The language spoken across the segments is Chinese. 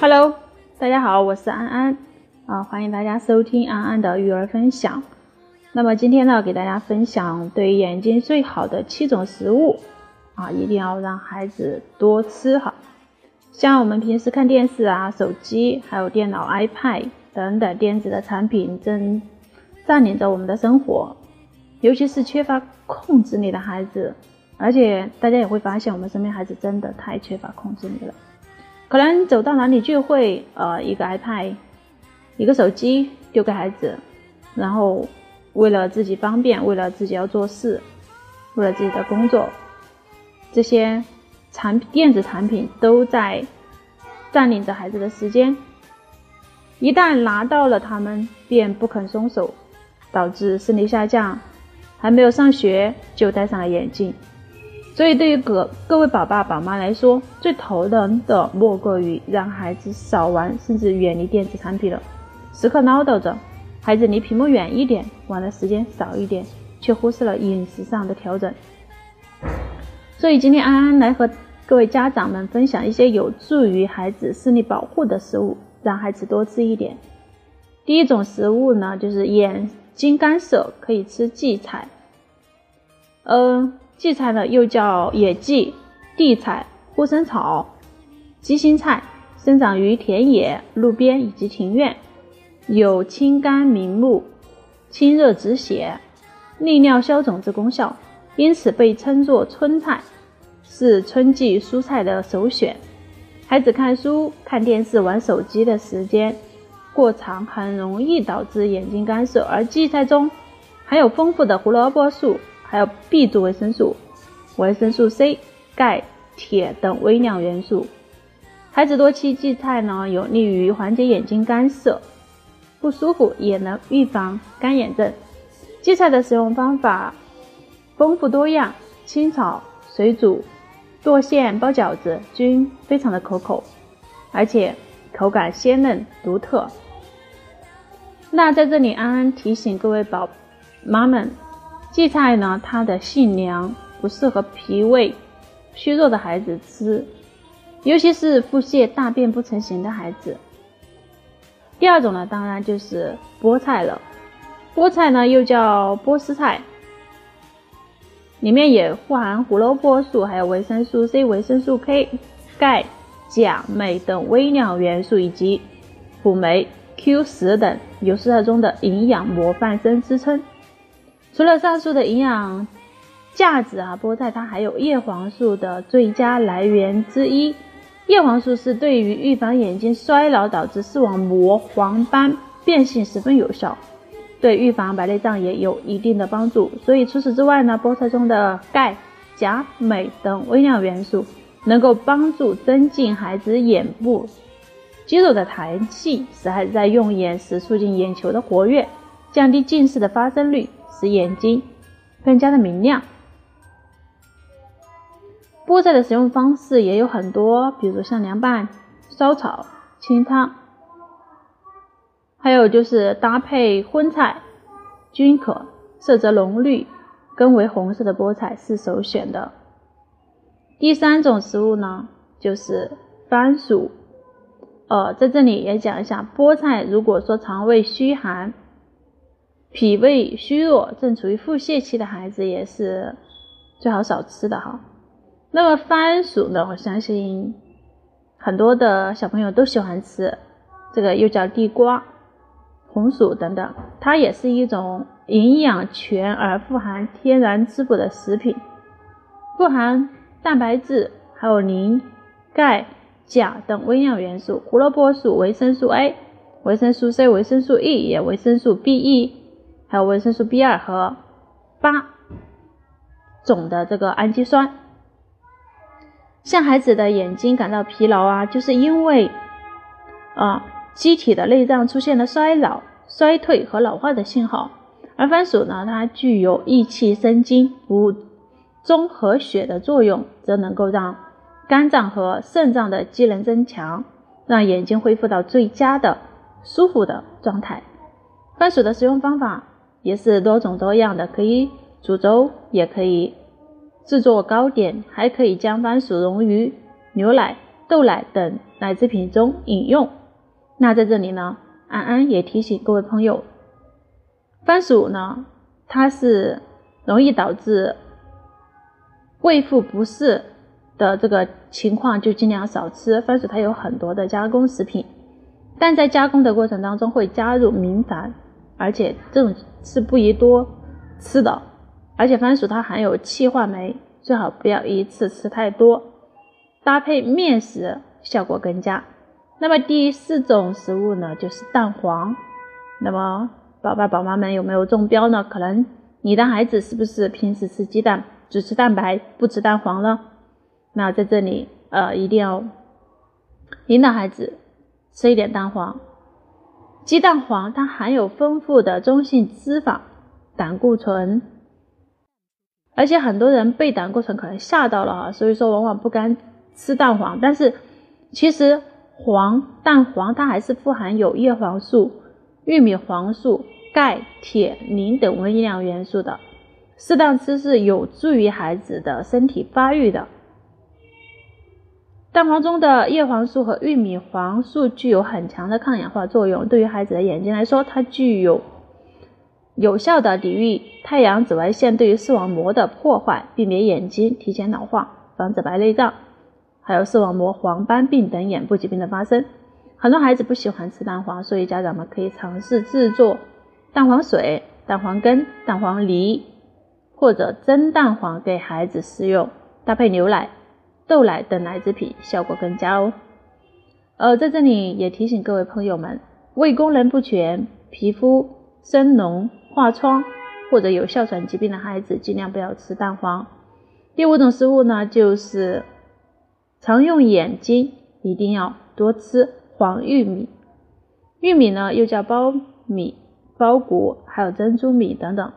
Hello，大家好，我是安安啊，欢迎大家收听安安的育儿分享。那么今天呢，给大家分享对眼睛最好的七种食物啊，一定要让孩子多吃哈。像我们平时看电视啊、手机，还有电脑、iPad 等等电子的产品，正占领着我们的生活，尤其是缺乏控制力的孩子。而且大家也会发现，我们身边孩子真的太缺乏控制力了。可能走到哪里聚会，呃，一个 iPad，一个手机丢给孩子，然后为了自己方便，为了自己要做事，为了自己的工作，这些产电子产品都在占领着孩子的时间。一旦拿到了他们，便不肯松手，导致视力下降，还没有上学就戴上了眼镜。所以，对于各各位宝爸宝妈来说，最头疼的莫过于让孩子少玩，甚至远离电子产品了。时刻唠叨着孩子离屏幕远一点，玩的时间少一点，却忽视了饮食上的调整。所以，今天安安来和各位家长们分享一些有助于孩子视力保护的食物，让孩子多吃一点。第一种食物呢，就是眼睛干涩可以吃荠菜。嗯。荠菜呢，又叫野荠、地菜、护生草、鸡心菜，生长于田野、路边以及庭院，有清肝明目、清热止血、利尿消肿之功效，因此被称作春菜，是春季蔬菜的首选。孩子看书、看电视、玩手机的时间过长，很容易导致眼睛干涩，而荠菜中含有丰富的胡萝卜素。还有 B 族维生素、维生素 C、钙、铁等微量元素。孩子多吃荠菜呢，有利于缓解眼睛干涩不舒服，也能预防干眼症。荠菜的使用方法丰富多样，清炒、水煮、剁馅、包饺子均非常的可口，而且口感鲜嫩独特。那在这里，安安提醒各位宝妈们。荠菜呢，它的性凉，不适合脾胃虚弱的孩子吃，尤其是腹泻、大便不成形的孩子。第二种呢，当然就是菠菜了。菠菜呢，又叫波斯菜，里面也富含胡萝卜素，还有维生素 C、维生素 K、钙、钾、镁等微量元素，以及辅酶 Q 十等，有蔬菜中的营养模范生之称。除了上述的营养价值啊，菠菜它还有叶黄素的最佳来源之一。叶黄素是对于预防眼睛衰老导致视网膜黄斑变性十分有效，对预防白内障也有一定的帮助。所以除此之外呢，菠菜中的钙、钾、镁等微量元素能够帮助。增进孩子眼部肌肉的弹性，使孩子在用眼时促进眼球的活跃，降低近视的发生率。使眼睛更加的明亮。菠菜的使用方式也有很多，比如像凉拌、烧炒、清汤，还有就是搭配荤菜均可。色泽浓绿、根为红色的菠菜是首选的。第三种食物呢，就是番薯。呃，在这里也讲一下，菠菜如果说肠胃虚寒。脾胃虚弱、正处于腹泻期的孩子也是最好少吃的哈。那么番薯呢？我相信很多的小朋友都喜欢吃，这个又叫地瓜、红薯等等，它也是一种营养全而富含天然滋补的食品，富含蛋白质，还有磷、钙、钾等微量元素，胡萝卜素、维生素 A、维生素 C、维生素 E 也维生素 B、E。还有维生素 B 二和八种的这个氨基酸，像孩子的眼睛感到疲劳啊，就是因为啊机体的内脏出现了衰老、衰退和老化的信号。而番薯呢，它具有益气生津、补中和血的作用，则能够让肝脏和肾脏的机能增强，让眼睛恢复到最佳的舒服的状态。番薯的使用方法。也是多种多样的，可以煮粥，也可以制作糕点，还可以将番薯溶于牛奶、豆奶等奶制品中饮用。那在这里呢，安安也提醒各位朋友，番薯呢，它是容易导致胃腹不适的这个情况，就尽量少吃。番薯它有很多的加工食品，但在加工的过程当中会加入明矾，而且这种是不宜多吃的。而且番薯它含有气化酶，最好不要一次吃太多，搭配面食效果更佳。那么第四种食物呢，就是蛋黄。那么宝爸宝妈们有没有中标呢？可能你的孩子是不是平时吃鸡蛋只吃蛋白不吃蛋黄呢？那在这里呃一定要引导孩子吃一点蛋黄。鸡蛋黄它含有丰富的中性脂肪、胆固醇。而且很多人被胆固醇可能吓到了啊，所以说往往不敢吃蛋黄。但是其实黄蛋黄它还是富含有叶黄素、玉米黄素、钙、铁、磷等微量元素的，适当吃是有助于孩子的身体发育的。蛋黄中的叶黄素和玉米黄素具有很强的抗氧化作用，对于孩子的眼睛来说，它具有。有效的抵御太阳紫外线对于视网膜的破坏，避免眼睛提前老化，防止白内障，还有视网膜黄斑病等眼部疾病的发生。很多孩子不喜欢吃蛋黄，所以家长们可以尝试制作蛋黄水、蛋黄羹、蛋黄梨或者蒸蛋黄给孩子食用，搭配牛奶、豆奶等奶制品，效果更佳哦。呃，在这里也提醒各位朋友们，胃功能不全、皮肤生脓。化疮或者有哮喘疾病的孩子，尽量不要吃蛋黄。第五种食物呢，就是常用眼睛一定要多吃黄玉米。玉米呢，又叫苞米、苞谷，还有珍珠米等等。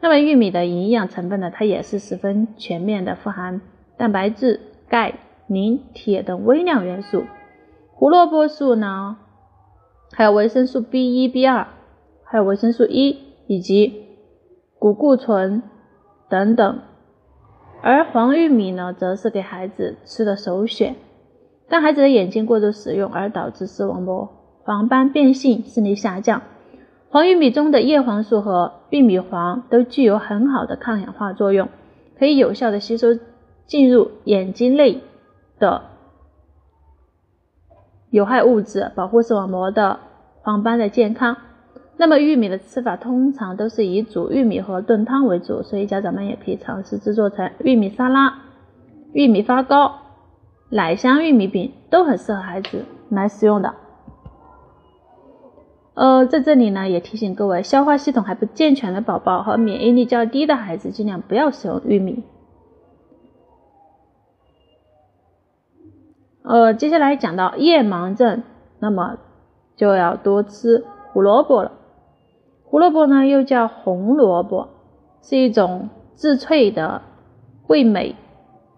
那么玉米的营养成分呢，它也是十分全面的，富含蛋白质、钙、磷、铁等微量元素。胡萝卜素呢，还有维生素 B 一、B 二，还有维生素 E。以及谷固醇等等，而黄玉米呢，则是给孩子吃的首选。当孩子的眼睛过度使用而导致视网膜黄斑变性、视力下降，黄玉米中的叶黄素和玉米黄都具有很好的抗氧化作用，可以有效的吸收进入眼睛内的有害物质，保护视网膜的黄斑的健康。那么玉米的吃法通常都是以煮玉米和炖汤为主，所以家长们也可以尝试制作成玉米沙拉、玉米发糕、奶香玉米饼，都很适合孩子来使用的。呃，在这里呢，也提醒各位，消化系统还不健全的宝宝和免疫力较低的孩子，尽量不要使用玉米。呃，接下来讲到夜盲症，那么就要多吃胡萝卜了。胡萝卜呢，又叫红萝卜，是一种质脆的、味美、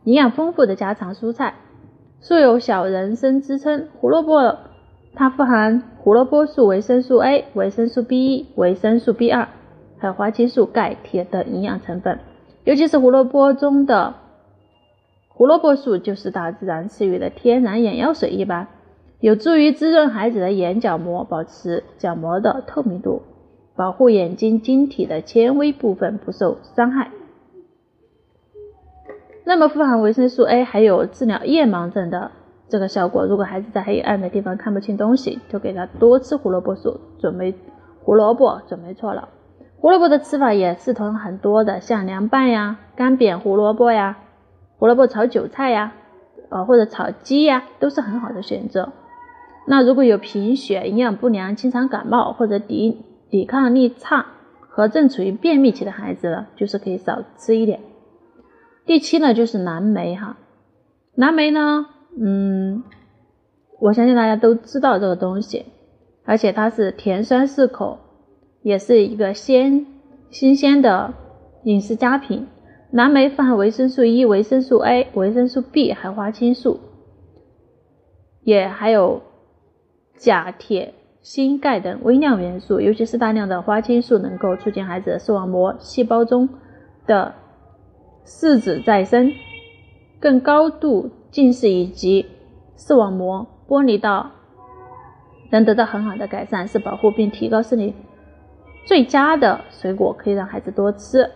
营养丰富的家常蔬菜，素有“小人参”之称。胡萝卜它富含胡萝卜素、维生素 A、维生素 B1、维生素 B2，还有花青素、钙、铁等营养成分。尤其是胡萝卜中的胡萝卜素，就是大自然赐予的天然眼药水一般，有助于滋润孩子的眼角膜，保持角膜的透明度。保护眼睛晶体的纤维部分不受伤害。那么富含维生素 A 还有治疗夜盲症的这个效果。如果孩子在黑暗的地方看不清东西，就给他多吃胡萝卜素，准备胡萝卜准没错了。胡萝卜的吃法也是同很多的，像凉拌呀、干煸胡萝卜呀、胡萝卜炒韭菜呀，呃或者炒鸡呀，都是很好的选择。那如果有贫血、营养不良、经常感冒或者抵抵抗力差和正处于便秘期的孩子呢，就是可以少吃一点。第七呢，就是蓝莓哈，蓝莓呢，嗯，我相信大家都知道这个东西，而且它是甜酸适口，也是一个鲜新鲜的饮食佳品。蓝莓富含维生素 E、维生素 A、维生素 B，还有花青素，也还有钾、铁。锌、钙等微量元素，尤其是大量的花青素，能够促进孩子视网膜细胞中的视紫再生、更高度近视以及视网膜剥离到能得到很好的改善，是保护并提高视力最佳的水果，可以让孩子多吃。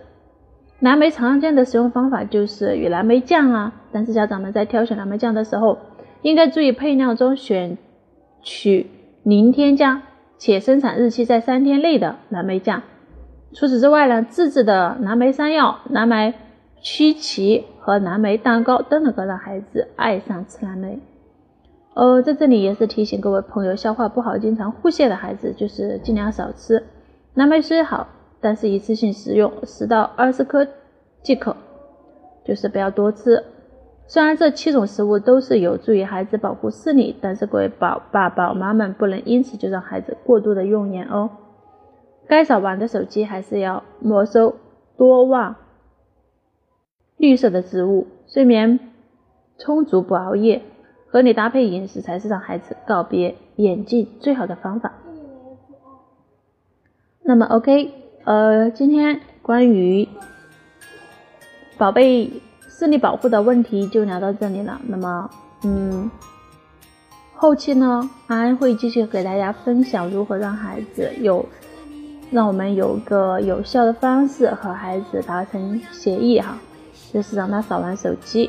蓝莓常见的使用方法就是与蓝莓酱啊，但是家长们在挑选蓝莓酱的时候，应该注意配料中选取零添加且生产日期在三天内的蓝莓酱。除此之外呢，自制的蓝莓山药、蓝莓曲奇和蓝莓蛋糕都能够让孩子爱上吃蓝莓。呃，在这里也是提醒各位朋友，消化不好、经常腹泻的孩子，就是尽量少吃蓝莓虽好。但是一次性食用十到二十颗即可，就是不要多吃。虽然这七种食物都是有助于孩子保护视力，但是各位宝爸宝妈们不能因此就让孩子过度的用眼哦。该少玩的手机还是要没收，多望绿色的植物，睡眠充足不熬夜，合理搭配饮食才是让孩子告别眼镜最好的方法。那么 OK。呃，今天关于宝贝视力保护的问题就聊到这里了。那么，嗯，后期呢，安安会继续给大家分享如何让孩子有，让我们有个有效的方式和孩子达成协议哈，就是让他少玩手机。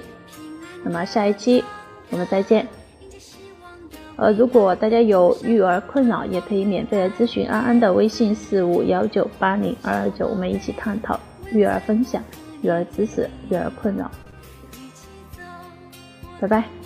那么下一期我们再见。呃，如果大家有育儿困扰，也可以免费来咨询安安的微信四五幺九八零二二九，我们一起探讨育儿分享、育儿知识、育儿困扰。拜拜。